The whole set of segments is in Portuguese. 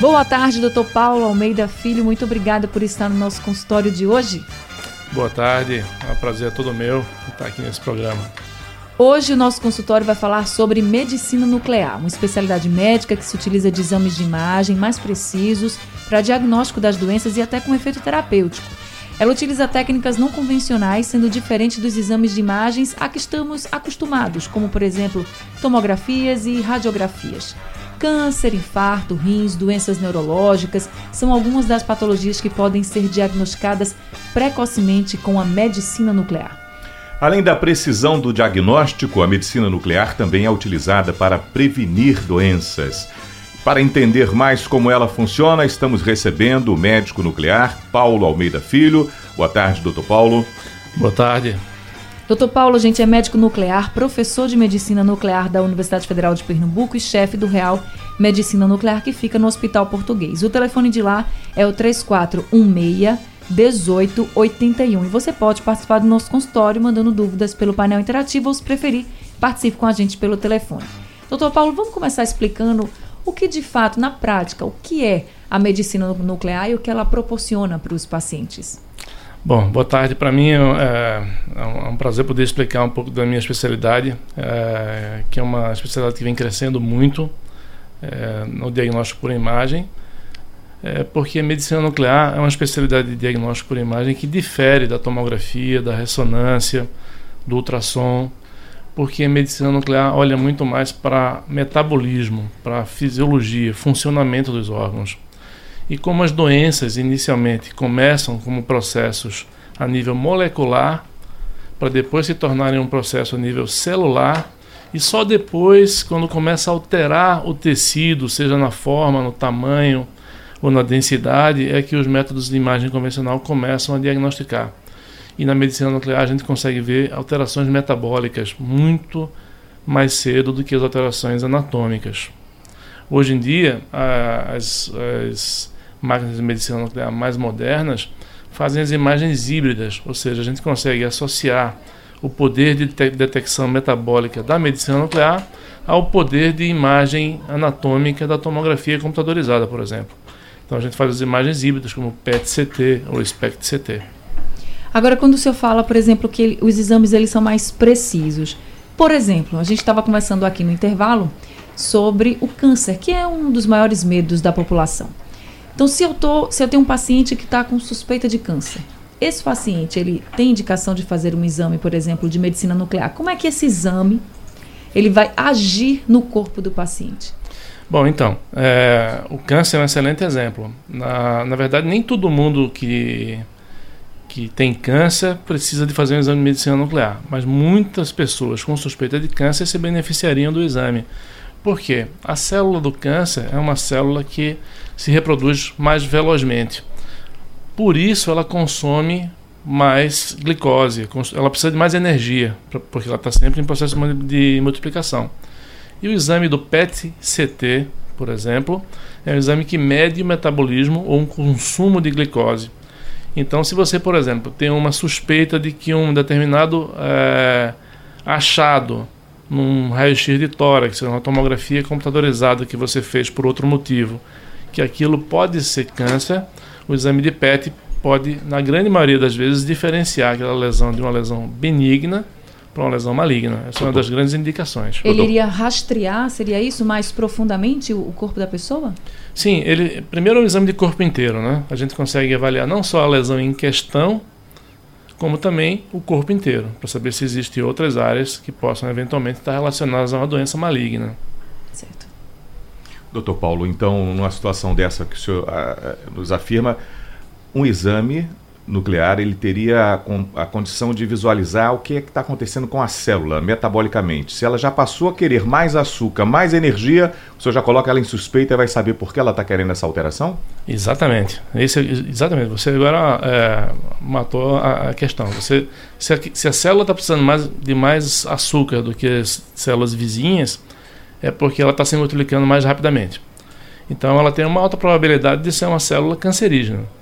Boa tarde, doutor Paulo Almeida Filho. Muito obrigada por estar no nosso consultório de hoje. Boa tarde, é um prazer todo meu estar aqui nesse programa. Hoje o nosso consultório vai falar sobre medicina nuclear, uma especialidade médica que se utiliza de exames de imagem mais precisos para diagnóstico das doenças e até com efeito terapêutico. Ela utiliza técnicas não convencionais, sendo diferente dos exames de imagens a que estamos acostumados, como por exemplo tomografias e radiografias. Câncer, infarto, rins, doenças neurológicas são algumas das patologias que podem ser diagnosticadas precocemente com a medicina nuclear. Além da precisão do diagnóstico, a medicina nuclear também é utilizada para prevenir doenças. Para entender mais como ela funciona, estamos recebendo o médico nuclear Paulo Almeida Filho. Boa tarde, doutor Paulo. Boa tarde. Doutor Paulo, gente, é médico nuclear, professor de medicina nuclear da Universidade Federal de Pernambuco e chefe do Real Medicina Nuclear que fica no Hospital Português. O telefone de lá é o 3416 1881. E você pode participar do nosso consultório mandando dúvidas pelo painel interativo ou, se preferir, participe com a gente pelo telefone. Doutor Paulo, vamos começar explicando o que de fato, na prática, o que é a medicina nuclear e o que ela proporciona para os pacientes? Bom, boa tarde. Para mim é, é, um prazer poder explicar um pouco da minha especialidade, é, que é uma especialidade que vem crescendo muito é, no diagnóstico por imagem, é, porque a medicina nuclear é uma especialidade de diagnóstico por imagem que difere da tomografia, da ressonância, do ultrassom, porque a medicina nuclear olha muito mais para metabolismo, para fisiologia, funcionamento dos órgãos. E como as doenças inicialmente começam como processos a nível molecular, para depois se tornarem um processo a nível celular, e só depois, quando começa a alterar o tecido, seja na forma, no tamanho ou na densidade, é que os métodos de imagem convencional começam a diagnosticar. E na medicina nuclear a gente consegue ver alterações metabólicas muito mais cedo do que as alterações anatômicas. Hoje em dia, as, as máquinas de medicina nuclear mais modernas fazem as imagens híbridas, ou seja, a gente consegue associar o poder de detecção metabólica da medicina nuclear ao poder de imagem anatômica da tomografia computadorizada, por exemplo. Então a gente faz as imagens híbridas como PET-CT ou SPECT-CT. Agora, quando o senhor fala, por exemplo, que os exames eles são mais precisos, por exemplo, a gente estava conversando aqui no intervalo sobre o câncer, que é um dos maiores medos da população. Então, se eu, tô, se eu tenho um paciente que está com suspeita de câncer, esse paciente ele tem indicação de fazer um exame, por exemplo, de medicina nuclear. Como é que esse exame ele vai agir no corpo do paciente? Bom, então, é, o câncer é um excelente exemplo. Na, na verdade, nem todo mundo que que tem câncer precisa de fazer um exame de medicina nuclear, mas muitas pessoas com suspeita de câncer se beneficiariam do exame. Por quê? A célula do câncer é uma célula que se reproduz mais velozmente. Por isso ela consome mais glicose, ela precisa de mais energia, porque ela está sempre em processo de multiplicação. E o exame do PET-CT, por exemplo, é um exame que mede o metabolismo ou um consumo de glicose. Então, se você, por exemplo, tem uma suspeita de que um determinado é, achado num raio-x de tórax, uma tomografia computadorizada que você fez por outro motivo, que aquilo pode ser câncer, o exame de PET pode, na grande maioria das vezes, diferenciar aquela lesão de uma lesão benigna para uma lesão maligna. Essa é uma das grandes indicações. Ele iria rastrear, seria isso, mais profundamente o, corpo da pessoa? Sim, ele primeiro é um exame de corpo inteiro, né? A gente consegue avaliar não só a lesão em questão, como também o corpo inteiro, para saber se existem outras áreas que possam eventualmente estar relacionadas a uma doença maligna. Certo. Doutor Paulo, então, numa situação dessa que o senhor uh, nos afirma, um exame nuclear ele teria a, a condição de visualizar o que é está acontecendo com a célula metabolicamente. Se ela já passou a querer mais açúcar, mais energia, o senhor já coloca ela em suspeita e vai saber por que ela está querendo essa alteração? Exatamente. Esse, exatamente. Você agora é, matou a, a, questão. Você, se, a, se a célula está precisando mais, de mais açúcar do que as células vizinhas, é porque ela está se multiplicando mais rapidamente. Então ela tem uma alta probabilidade de ser uma célula cancerígena.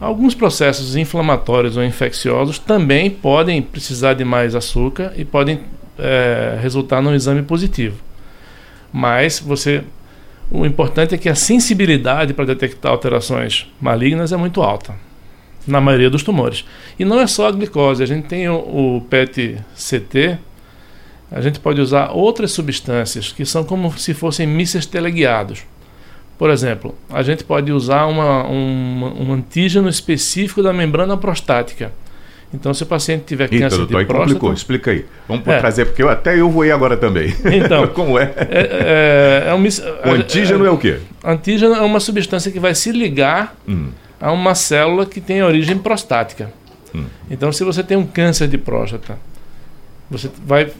Alguns processos inflamatórios ou infecciosos também podem precisar de mais açúcar e podem é, resultar num exame positivo. Mas você, o importante é que a sensibilidade para detectar alterações malignas é muito alta na maioria dos tumores. E não é só a glicose, a gente tem o, o PET-CT, a gente pode usar outras substâncias que são como se fossem mísseis teleguiados. Por exemplo, a gente pode usar uma, um, um antígeno específico da membrana prostática. Então, se o paciente tiver câncer doutor, de próstata... complicou, explica aí. Vamos é. trazer, porque eu, até eu vou ir agora também. Então, como é? é, é, é um, o antígeno é, é, o quê? Antígeno é uma substância que vai se ligar hum. a uma célula que tem origem prostática. Hum. Então, se você tem um câncer de próstata você vai,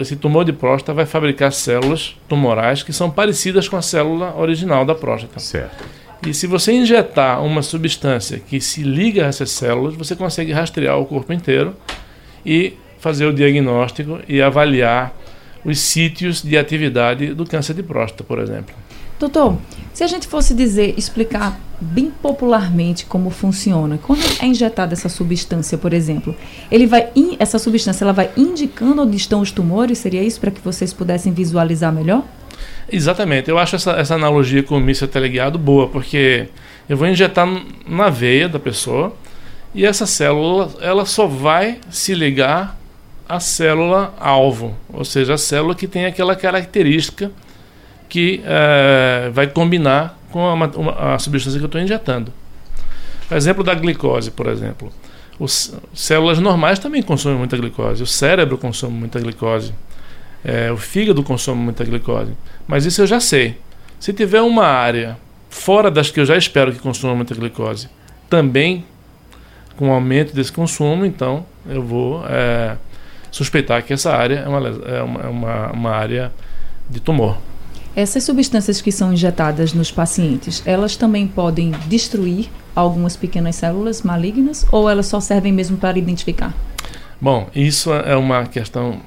esse tumor de próstata vai fabricar células tumorais que são parecidas com a célula original da próstata. Certo. E se você injetar uma substância que se liga a essas células, você consegue rastrear o corpo inteiro e fazer o diagnóstico e avaliar os sítios de atividade do câncer de próstata, por exemplo. Doutor, se a gente fosse dizer, explicar bem popularmente como funciona, quando é injetada essa substância, por exemplo, ele vai in, essa substância ela vai indicando onde estão os tumores? Seria isso para que vocês pudessem visualizar melhor? Exatamente. Eu acho essa, essa analogia com o míssil teleguiado boa, porque eu vou injetar na veia da pessoa e essa célula ela só vai se ligar à célula alvo, ou seja, a célula que tem aquela característica que é, vai combinar com a, uma, a substância que eu estou injetando. O exemplo da glicose, por exemplo. Os, células normais também consomem muita glicose. O cérebro consome muita glicose. É, o fígado consome muita glicose. Mas isso eu já sei. Se tiver uma área fora das que eu já espero que consuma muita glicose, também com aumento desse consumo, então eu vou é, suspeitar que essa área é é uma, uma, uma área de tumor. Essas substâncias que são injetadas nos pacientes, elas também podem destruir algumas pequenas células malignas ou elas só servem mesmo para identificar? Bom, isso é uma questão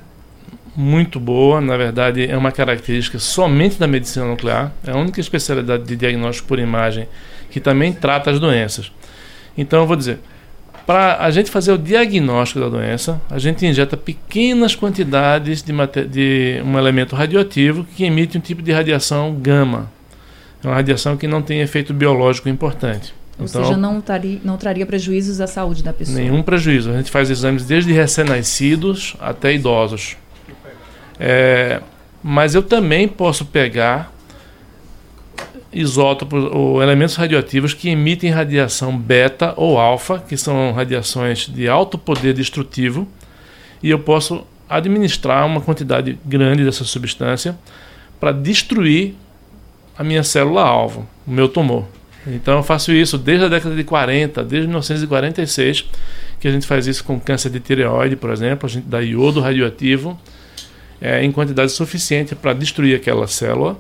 muito boa, na verdade é uma característica somente da medicina nuclear, é a única especialidade de diagnóstico por imagem que também trata as doenças. Então eu vou dizer, para a gente fazer o diagnóstico da doença, a gente injeta pequenas quantidades de, de um elemento radioativo que emite um tipo de radiação gama. É uma radiação que não tem efeito biológico importante. Ou então, seja, não traria, não traria prejuízos à saúde da pessoa. Nenhum prejuízo. A gente faz exames desde recém-nascidos até idosos. É, mas eu também posso pegar isótopos ou elementos radioativos que emitem radiação beta ou alfa, que são radiações de alto poder destrutivo, e eu posso administrar uma quantidade grande dessa substância para destruir a minha célula alvo, o meu tumor. Então eu faço isso desde a década de 40, desde 1946, que a gente faz isso com câncer de tireoide, por exemplo, a gente dá iodo radioativo é, em quantidade suficiente para destruir aquela célula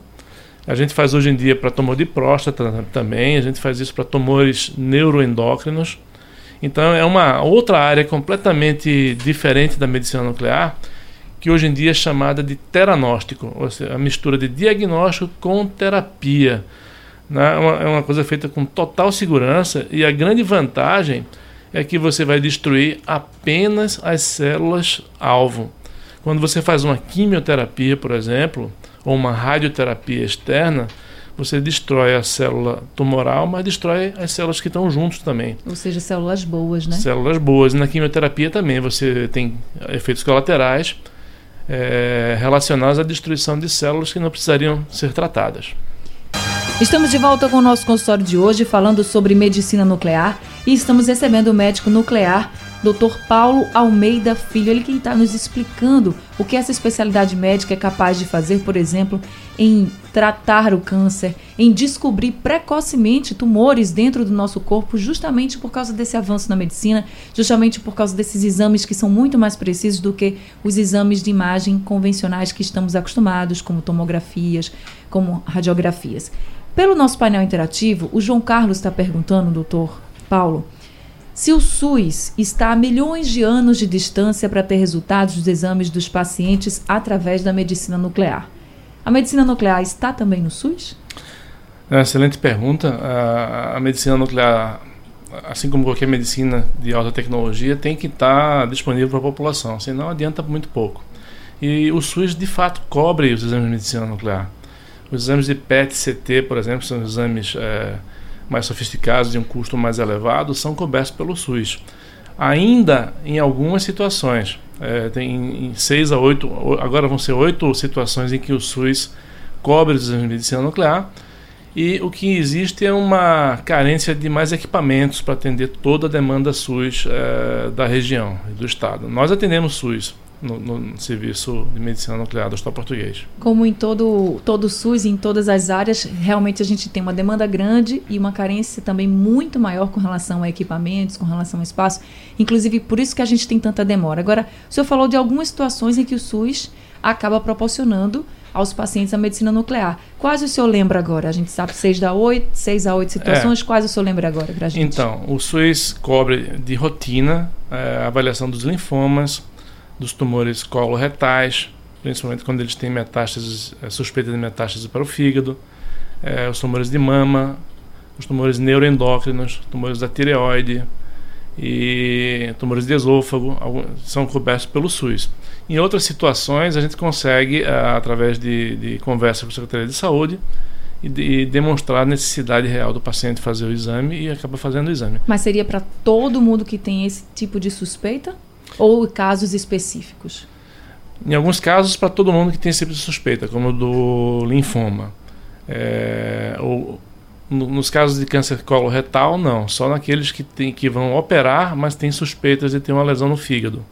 a gente faz hoje em dia para tumor de próstata também, a gente faz isso para tumores neuroendócrinos. Então é uma outra área completamente diferente da medicina nuclear, que hoje em dia é chamada de teranóstico, ou seja, a mistura de diagnóstico com terapia. Né? É, uma, é coisa feita com total segurança e a grande vantagem é que você vai destruir apenas as células alvo. Quando você faz uma quimioterapia, por exemplo, ou uma radioterapia externa, você destrói a célula tumoral, mas destrói as células que estão juntos também. Ou seja, células boas, né? Células boas. E na quimioterapia também você tem efeitos colaterais é, relacionados à destruição de células que não precisariam ser tratadas. Estamos de volta com o nosso consultório de hoje falando sobre medicina nuclear e estamos recebendo o médico nuclear Dr. Paulo Almeida Filho, ele quem está nos explicando o que essa especialidade médica é capaz de fazer, por exemplo, em tratar o câncer, em descobrir precocemente tumores dentro do nosso corpo, justamente por causa desse avanço na medicina, justamente por causa desses exames que são muito mais precisos do que os exames de imagem convencionais que estamos acostumados, como tomografias, como radiografias. Pelo nosso painel interativo, o João Carlos está perguntando, doutor Paulo, se o SUS está a milhões de anos de distância para ter resultados dos exames dos pacientes através da medicina nuclear, a medicina nuclear está também no SUS? É excelente pergunta. A, a, medicina nuclear, assim como qualquer medicina de alta tecnologia, tem que estar disponível para a população, senão adianta muito pouco. E o SUS, de fato, cobre os exames de medicina nuclear. Os exames de PET-CT, por exemplo, são exames é, mais sofisticados de um custo mais elevado, são cobertos pelo SUS. Ainda em algumas situações, é, tem em seis a oito, agora vão ser oito situações em que o SUS cobre os exames de medicina nuclear. E o que existe é uma carência de mais equipamentos para atender toda a demanda SUS é, da região e do estado. Nós atendemos SUS, no, no, serviço de medicina nuclear do Hospital Português. Como em todo, todo o SUS, em todas as áreas, realmente a gente tem uma demanda grande e uma carência também muito maior com relação a equipamentos, com relação ao espaço. Inclusive, por isso que a gente tem tanta demora. Agora, o senhor falou de algumas situações em que o SUS acaba proporcionando aos pacientes a medicina nuclear. Quais o senhor lembra agora? A gente sabe 6 a 8, 6 a 8 situações. É. Quais o senhor lembra agora para a gente? Então, o SUS cobre de rotina é, a avaliação dos linfomas, dos tumores coloretais, principalmente quando eles têm metástases, é, suspeita de metástase para o fígado, é, os tumores de mama, os tumores neuroendócrinos, tumores da tireoide e tumores de esôfago são cobertos pelo SUS. Em outras situações, a gente consegue, é, através de, de conversa com a Secretaria de Saúde, e, de, demonstrar a necessidade real do paciente fazer o exame e acaba fazendo o exame. Mas seria para todo mundo que tem esse tipo de suspeita? Ou casos específicos? Em alguns casos, para todo mundo que tem sempre suspeita, como o do linfoma. É, ou, no, nos casos de câncer coloretal, não. Só naqueles que, tem, que vão operar, mas têm suspeitas de ter uma lesão no fígado.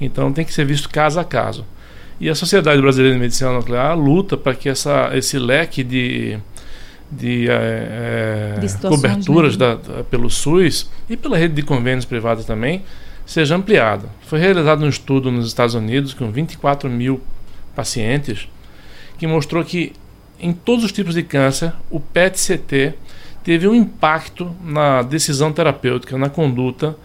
Então tem que ser visto caso a caso. E a Sociedade Brasileira de Medicina Nuclear luta para que essa, esse leque de, de, é, de coberturas da, da, pelo SUS e pela rede de convênios privados também seja ampliada. Foi realizado um estudo nos Estados Unidos com 24 mil pacientes que mostrou que em todos os tipos de câncer o PET-CT teve um impacto na decisão terapêutica, na conduta,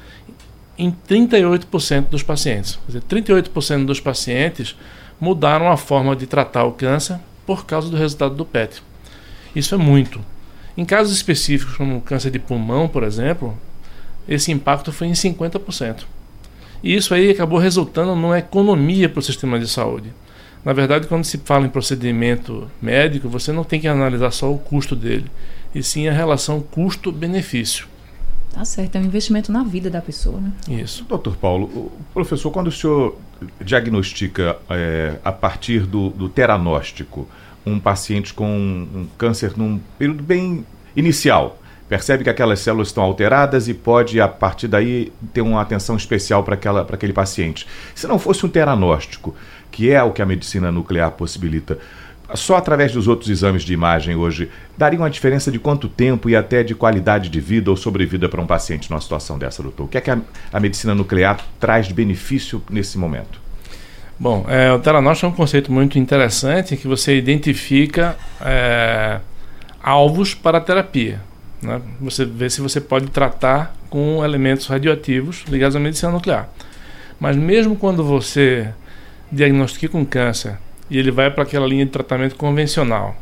em 38% dos pacientes. Quer dizer, 38% dos pacientes mudaram a forma de tratar o câncer por causa do resultado do PET. Isso é muito. Em casos específicos, como o câncer de pulmão, por exemplo, esse impacto foi em 50%. E isso aí acabou resultando numa economia para o sistema de saúde. Na verdade, quando se fala em procedimento médico, você não tem que analisar só o custo dele, e sim a relação custo-benefício. Tá certo, é um investimento na vida da pessoa, né? Isso. Doutor Paulo, professor, quando o senhor diagnostica é, a partir do, do teranóstico um paciente com um câncer num período bem inicial, percebe que aquelas células estão alteradas e pode, a partir daí, ter uma atenção especial para aquele paciente. Se não fosse um teranóstico, que é o que a medicina nuclear possibilita, só através dos outros exames de imagem hoje, daria uma diferença de quanto tempo e até de qualidade de vida ou sobrevida para um paciente numa situação dessa, doutor? O que é que a, a medicina nuclear traz de benefício nesse momento? Bom, é, o teranóstico é um conceito muito interessante que você identifica é, alvos para a terapia. Né? Você vê se você pode tratar com elementos radioativos ligados à medicina nuclear. Mas mesmo quando você diagnostica com câncer e ele vai para aquela linha de tratamento convencional,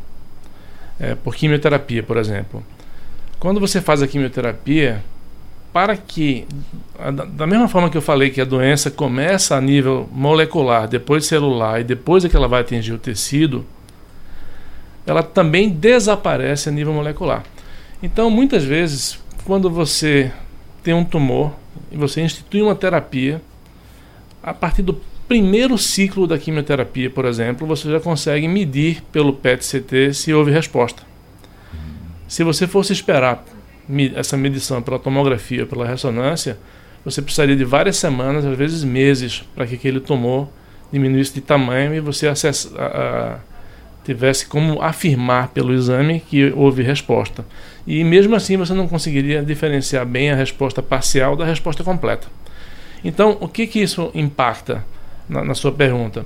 é, por quimioterapia, por exemplo. Quando você faz a quimioterapia, para que, da mesma forma que eu falei que a doença começa a nível molecular, depois celular e depois é que ela vai atingir o tecido, ela também desaparece a nível molecular. Então, muitas vezes, quando você tem um tumor e você institui uma terapia, a partir do primeiro ciclo da quimioterapia, por exemplo, você já consegue medir pelo PET-CT se houve resposta. Se você fosse esperar essa medição pela tomografia, pela ressonância, você precisaria de várias semanas, às vezes meses, para que aquele tumor diminuísse de tamanho e você acessa, a, a, tivesse como afirmar pelo exame que houve resposta. E mesmo assim você não conseguiria diferenciar bem a resposta parcial da resposta completa. Então, o que, que isso impacta na, na sua pergunta?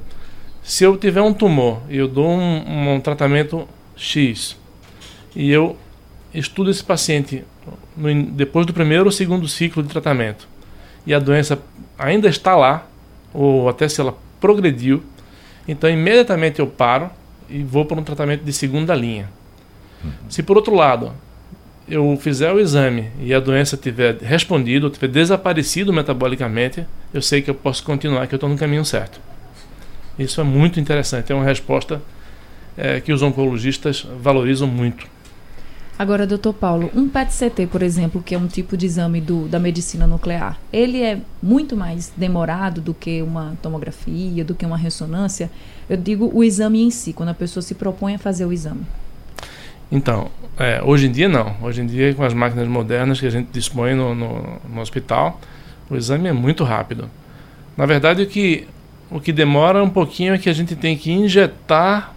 Se eu tiver um tumor e eu dou um, um, tratamento X e eu estudo esse paciente no, depois do primeiro ou segundo ciclo de tratamento e a doença ainda está lá, ou até se ela progrediu, então imediatamente eu paro e vou para um tratamento de segunda linha. Uhum. Se por outro lado eu fizer o exame e a doença tiver respondido, tiver desaparecido metabolicamente, eu sei que eu posso continuar, que eu estou no caminho certo. Isso é muito interessante, é uma resposta é, que os oncologistas valorizam muito. Agora, doutor Paulo, um PET-CT, por exemplo, que é um tipo de exame do, da medicina nuclear, ele é muito mais demorado do que uma tomografia, do que uma ressonância? Eu digo o exame em si, quando a pessoa se propõe a fazer o exame. Então, é, hoje em dia não. Hoje em dia, com as máquinas modernas que a gente dispõe no, no, no hospital, o exame é muito rápido. Na verdade, o que, o que demora um pouquinho é que a gente tem que injetar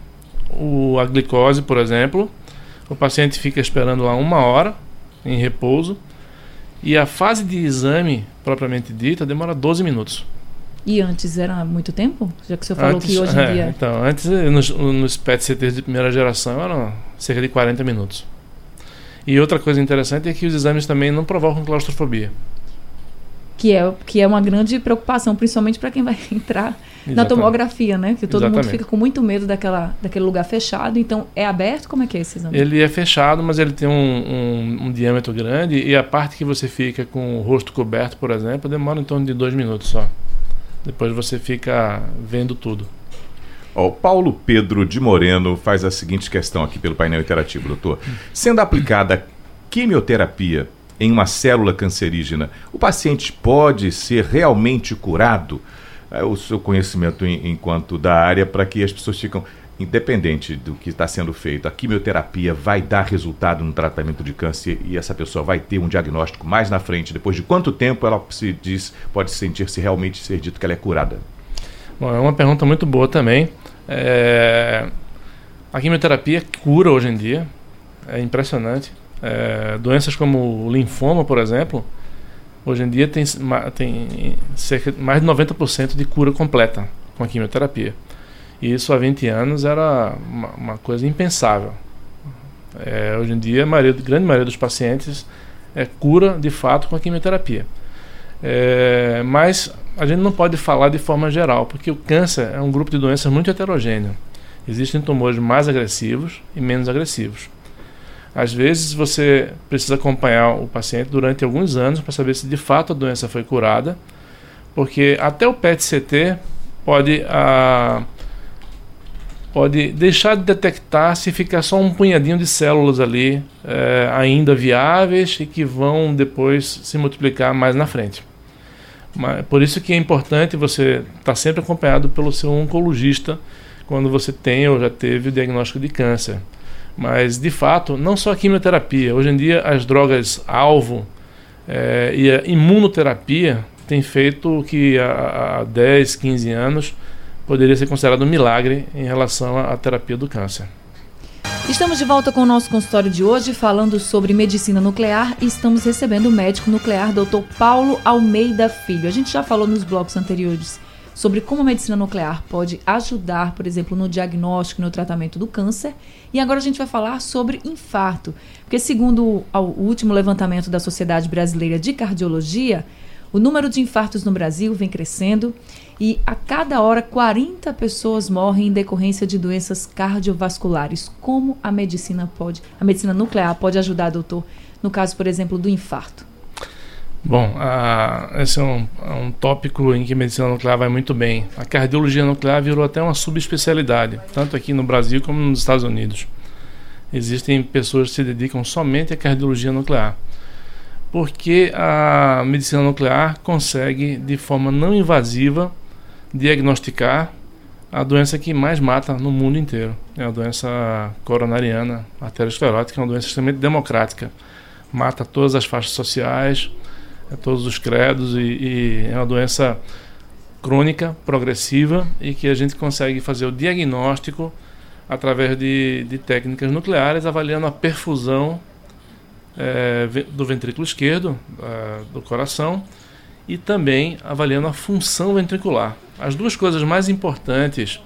o, a glicose, por exemplo, o paciente fica esperando lá uma hora em repouso e a fase de exame propriamente dita demora 12 minutos. E antes era muito tempo? Já que você falou antes, que hoje em é, dia. Então, antes nos, nos PET-CTs de primeira geração eram cerca de 40 minutos. E outra coisa interessante é que os exames também não provocam claustrofobia que é, que é uma grande preocupação, principalmente para quem vai entrar Exatamente. na tomografia, né? Que todo Exatamente. mundo fica com muito medo daquela, daquele lugar fechado. Então, é aberto? Como é que é esse exame? Ele é fechado, mas ele tem um, um, um diâmetro grande e a parte que você fica com o rosto coberto, por exemplo, demora em torno de dois minutos só. Depois você fica vendo tudo. O Paulo Pedro de Moreno faz a seguinte questão aqui pelo painel interativo, doutor. Sendo aplicada quimioterapia em uma célula cancerígena, o paciente pode ser realmente curado? É o seu conhecimento em, enquanto da área para que as pessoas ficam independente do que está sendo feito, a quimioterapia vai dar resultado no tratamento de câncer e essa pessoa vai ter um diagnóstico mais na frente, depois de quanto tempo ela se diz, pode sentir-se realmente ser dito que ela é curada? Bom, é uma pergunta muito boa também. É... A quimioterapia cura hoje em dia, é impressionante. É, doenças como o linfoma, por exemplo, hoje em dia tem, tem cerca mais de 90% de cura completa com a quimioterapia. E isso há 20 anos era uma, uma coisa impensável. É, hoje em dia, a maioria, grande maioria dos pacientes é cura de fato com a quimioterapia. É, mas a gente não pode falar de forma geral, porque o câncer é um grupo de doenças muito heterogêneo. Existem tumores mais agressivos e menos agressivos. Às vezes você precisa acompanhar o paciente durante alguns anos para saber se de fato a doença foi curada, porque até o PET-CT pode, ah, pode deixar de detectar se ficar só um punhadinho de células ali eh, ainda viáveis e que vão depois se multiplicar mais na frente. Mas, por isso que é importante você estar tá sempre acompanhado pelo seu oncologista quando você tem ou já teve o diagnóstico de câncer. Mas, de fato, não só a quimioterapia. Hoje em dia, as drogas alvo é, e a imunoterapia têm feito que há, há 10, 15 anos poderia ser considerado um milagre em relação à terapia do câncer. Estamos de volta com o nosso consultório de hoje, falando sobre medicina nuclear e estamos recebendo o médico nuclear Dr. Paulo Almeida Filho. A gente já falou nos blocos anteriores sobre como a medicina nuclear pode ajudar, por exemplo, no diagnóstico e no tratamento do câncer. E agora a gente vai falar sobre infarto, porque segundo o último levantamento da Sociedade Brasileira de Cardiologia, o número de infartos no Brasil vem crescendo e a cada hora 40 pessoas morrem em decorrência de doenças cardiovasculares. Como a medicina pode, a medicina nuclear pode ajudar, doutor, no caso, por exemplo, do infarto? Bom, a, esse é um, é um, tópico em que a medicina nuclear vai muito bem. A cardiologia nuclear virou até uma subespecialidade, tanto aqui no Brasil como nos Estados Unidos. Existem pessoas que se dedicam somente à cardiologia nuclear, porque a medicina nuclear consegue, de forma não invasiva, diagnosticar a doença que mais mata no mundo inteiro. É a doença coronariana arteriosclerótica, é uma doença extremamente democrática. Mata todas as faixas sociais, é todos os credos e, e é uma doença crônica, progressiva e que a gente consegue fazer o diagnóstico através de, de técnicas nucleares, avaliando a perfusão é, do ventrículo esquerdo, é, do coração, e também avaliando a função ventricular. As duas coisas mais importantes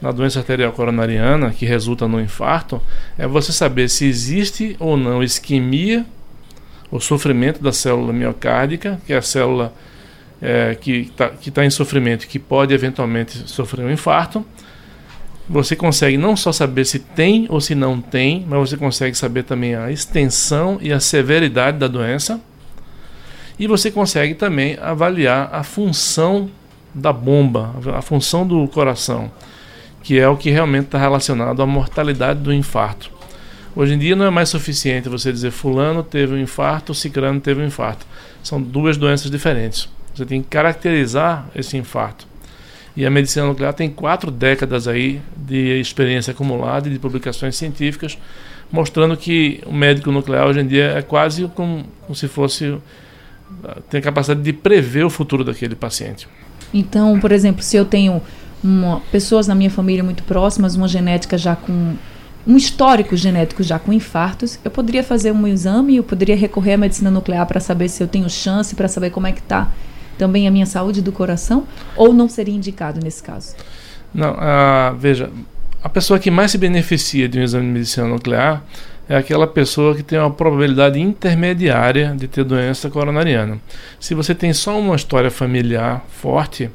na doença arterial coronariana, que resulta no infarto, é você saber se existe ou não isquemia, o sofrimento da célula miocárdica, que é a célula é, que está tá em sofrimento, que pode eventualmente sofrer um infarto. Você consegue não só saber se tem ou se não tem, mas você consegue saber também a extensão e a severidade da doença. E você consegue também avaliar a função da bomba, a função do coração, que é o que realmente está relacionado à mortalidade do infarto. Hoje em dia não é mais suficiente você dizer fulano teve um infarto, ciclano teve um infarto. São duas doenças diferentes. Você tem que caracterizar esse infarto. E a medicina nuclear tem quatro décadas aí de experiência acumulada e de publicações científicas mostrando que o médico nuclear hoje em dia é quase como, como se fosse tem a capacidade de prever o futuro daquele paciente. Então, por exemplo, se eu tenho uma, pessoas na minha família muito próximas, uma genética já com um histórico genético já com infartos, eu poderia fazer um exame, eu poderia recorrer à medicina nuclear para saber se eu tenho chance, para saber como é que está também a minha saúde do coração, ou não seria indicado nesse caso? Não, veja, a pessoa que mais se beneficia de um exame de medicina nuclear é aquela pessoa que tem uma probabilidade intermediária de ter doença coronariana. Se você tem só uma história familiar forte,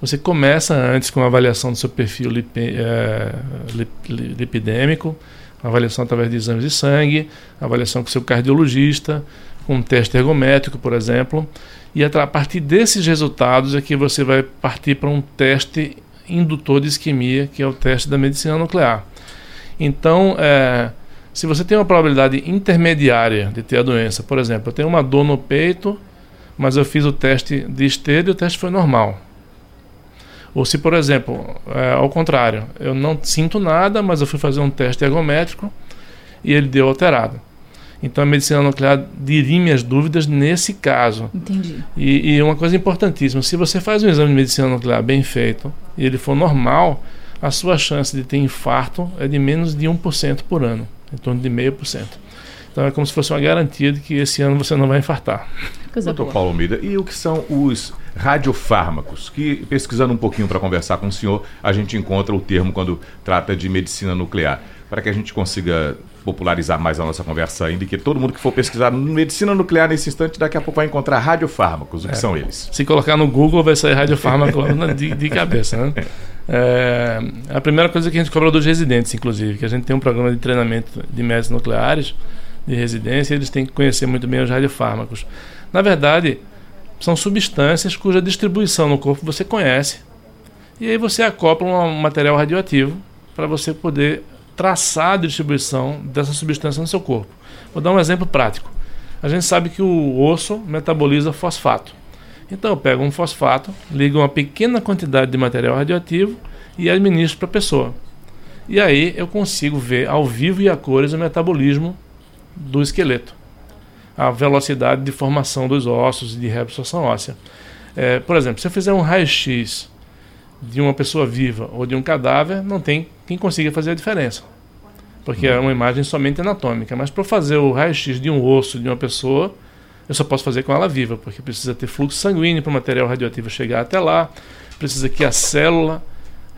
você começa antes com a avaliação do seu perfil lip, é, lip, lipidêmico, avaliação através de exames de sangue, avaliação com seu cardiologista, com um teste ergométrico, por exemplo. E a partir desses resultados é que você vai partir para um teste indutor de isquemia, que é o teste da medicina nuclear. Então, é, se você tem uma probabilidade intermediária de ter a doença, por exemplo, eu tenho uma dor no peito, mas eu fiz o teste de esteira e o teste foi normal. Ou se, por exemplo, é, ao contrário, eu não sinto nada, mas eu fui fazer um teste ergométrico e ele deu alterado. Então a medicina nuclear dirime as dúvidas nesse caso. Entendi. E, e, uma coisa importantíssima: se você faz um exame de medicina nuclear bem feito e ele for normal, a sua chance de ter infarto é de menos de 1% por ano, em torno de 0,5%. Então é como se fosse uma garantia de que esse ano você não vai infartar. Coisa Doutor boa. Paulo Almeida, e o que são os radiofármacos? Que pesquisando um pouquinho para conversar com o senhor, a gente encontra o termo quando trata de medicina nuclear. Para que a gente consiga popularizar mais a nossa conversa ainda e que todo mundo que for pesquisar medicina nuclear nesse instante, daqui a pouco vai encontrar radiofármacos. O que é. são eles? Se colocar no Google, vai sair radiofármaco de, de cabeça, né? É, a primeira coisa que a gente cobra dos residentes, inclusive, que a gente tem um programa de treinamento de médicos nucleares de residência, eles têm que conhecer muito bem os radiofármacos. Na verdade, são substâncias cuja distribuição no corpo você conhece. E aí você acopla um material radioativo para você poder traçar a distribuição dessa substância no seu corpo. Vou dar um exemplo prático. A gente sabe que o osso metaboliza fosfato. Então eu pego um fosfato, ligo uma pequena quantidade de material radioativo e administro para a pessoa. E aí eu consigo ver ao vivo e a cores o metabolismo do esqueleto, a velocidade de formação dos ossos e de reabsorção óssea. É, por exemplo, se eu fizer um raio-x de uma pessoa viva ou de um cadáver, não tem quem consiga fazer a diferença, porque é uma imagem somente anatômica. Mas para fazer o raio-x de um osso de uma pessoa, eu só posso fazer com ela viva, porque precisa ter fluxo sanguíneo para o material radioativo chegar até lá, precisa que a célula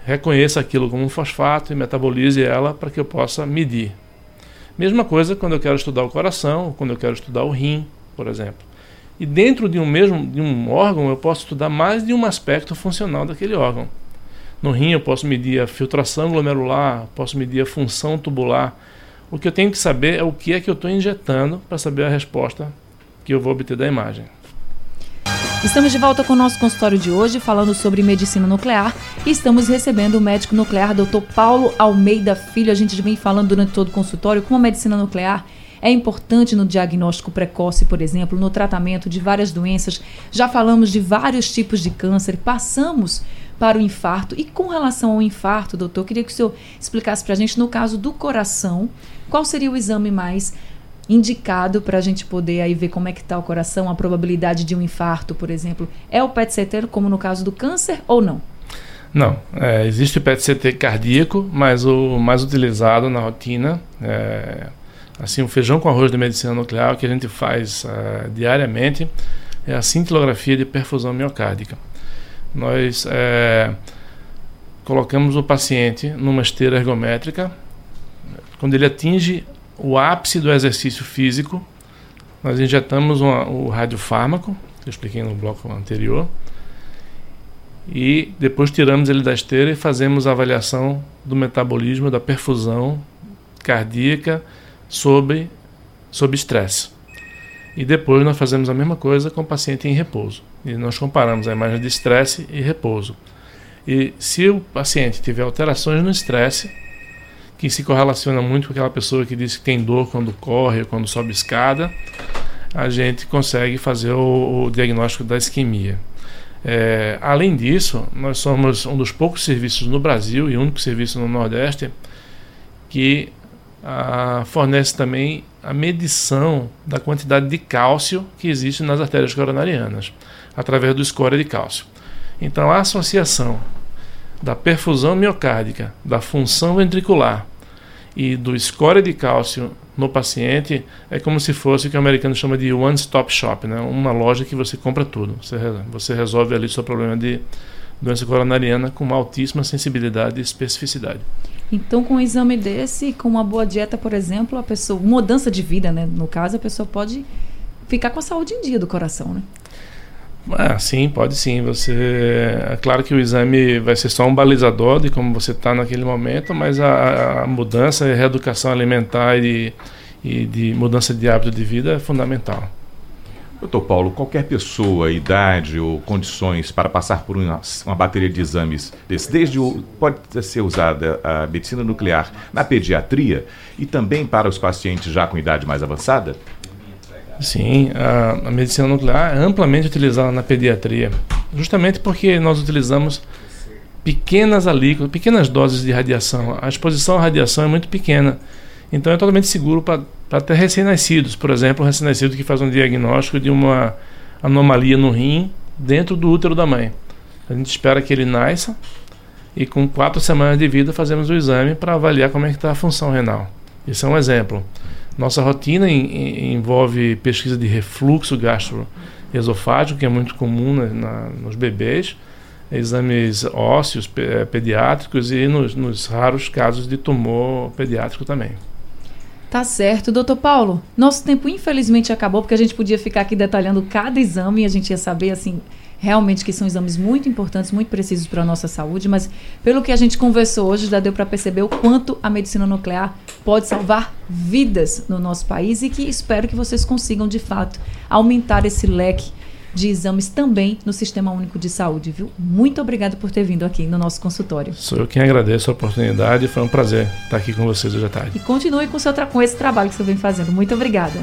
reconheça aquilo como um fosfato e metabolize ela para que eu possa medir. Mesma coisa quando eu quero estudar o coração, quando eu quero estudar o rim, por exemplo. E dentro de um mesmo de um órgão eu posso estudar mais de um aspecto funcional daquele órgão. No rim eu posso medir a filtração glomerular, posso medir a função tubular. O que eu tenho que saber é o que é que eu estou injetando para saber a resposta que eu vou obter da imagem. Estamos de volta com o nosso consultório de hoje, falando sobre medicina nuclear. E estamos recebendo o médico nuclear, Dr. Paulo Almeida Filho. A gente vem falando durante todo o consultório como a medicina nuclear é importante no diagnóstico precoce, por exemplo, no tratamento de várias doenças. Já falamos de vários tipos de câncer, passamos para o infarto. E com relação ao infarto, doutor, queria que o senhor explicasse para a gente, no caso do coração, qual seria o exame mais indicado para a gente poder aí ver como é que está o coração, a probabilidade de um infarto, por exemplo? É o PET-CT, como no caso do câncer, ou não? Não, é, existe o PET-CT cardíaco, mas o mais utilizado na rotina é assim o feijão com arroz de medicina nuclear que a gente faz uh, diariamente é a cintilografia de perfusão miocárdica. Nós é, colocamos o paciente numa esteira ergométrica. Quando ele atinge o ápice do exercício físico, nós injetamos uma, o radiofármaco, que eu expliquei no bloco anterior, e depois tiramos ele da esteira e fazemos a avaliação do metabolismo, da perfusão cardíaca sob estresse. E depois nós fazemos a mesma coisa com o paciente em repouso. E nós comparamos a imagem de estresse e repouso. E se o paciente tiver alterações no estresse, que se correlaciona muito com aquela pessoa que diz que tem dor quando corre, quando sobe escada, a gente consegue fazer o, o diagnóstico da isquemia. É, além disso, nós somos um dos poucos serviços no Brasil e único serviço no Nordeste que ah, fornece também a medição da quantidade de cálcio que existe nas artérias coronarianas, através do score de cálcio. Então, a associação da perfusão miocárdica, da função ventricular e do score de cálcio no paciente é como se fosse o que o americano chama de one-stop shop, né? uma loja que você compra tudo. Você, você resolve ali o seu problema de doença coronariana com uma altíssima sensibilidade e especificidade. Então, com um exame desse, com uma boa dieta, por exemplo, a pessoa, mudança de vida, né? No caso, a pessoa pode ficar com a saúde em dia do coração, né? Ah, sim, pode sim. Você, é claro que o exame vai ser só um balizador de como você está naquele momento, mas a, a mudança, a reeducação alimentar e, e de mudança de hábito de vida é fundamental. Doutor Paulo, qualquer pessoa, idade ou condições para passar por uma, uma bateria de exames desse, desde o, pode ser usada a medicina nuclear na pediatria e também para os pacientes já com idade mais avançada? Sim, a, a, medicina nuclear é amplamente utilizada na pediatria, justamente porque nós utilizamos pequenas alíquotas, pequenas doses de radiação. A exposição à radiação é muito pequena, então é totalmente seguro para até recém-nascidos. Por exemplo, um recém-nascido que faz um diagnóstico de uma anomalia no rim dentro do útero da mãe. A gente espera que ele nasça e com quatro semanas de vida fazemos o exame para avaliar como é que está a função renal. Esse é um exemplo. Nossa rotina envolve pesquisa de refluxo gastroesofágico, que é muito comum na, na, nos bebês, exames ósseos pe pediátricos e nos, nos raros casos de tumor pediátrico também. Tá certo, doutor Paulo. Nosso tempo infelizmente acabou, porque a gente podia ficar aqui detalhando cada exame e a gente ia saber, assim, realmente que são exames muito importantes, muito precisos para a nossa saúde, mas pelo que a gente conversou hoje, já deu para perceber o quanto a medicina nuclear pode salvar vidas no nosso país e que espero que vocês consigam, de fato, aumentar esse leque de exames também no Sistema Único de Saúde, viu? Muito obrigado por ter vindo aqui no nosso consultório. Sou eu quem agradeço a oportunidade, foi um prazer estar aqui com vocês hoje à tarde. E continue com, seu com esse trabalho que você vem fazendo. Muito obrigada.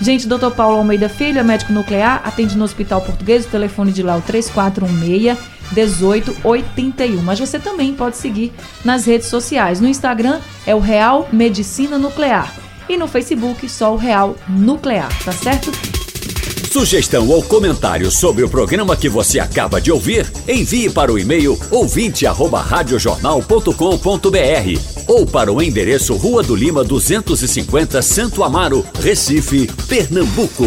Gente, Dr. Paulo Almeida Filho é médico nuclear, atende no Hospital Português, o telefone de lá é o 3416 1881. Mas você também pode seguir nas redes sociais. No Instagram é o Real Medicina Nuclear e no Facebook só o Real Nuclear, tá certo? Sugestão ou comentário sobre o programa que você acaba de ouvir, envie para o e-mail ouvinte@radiojornal.com.br ou para o endereço Rua do Lima 250, Santo Amaro, Recife, Pernambuco.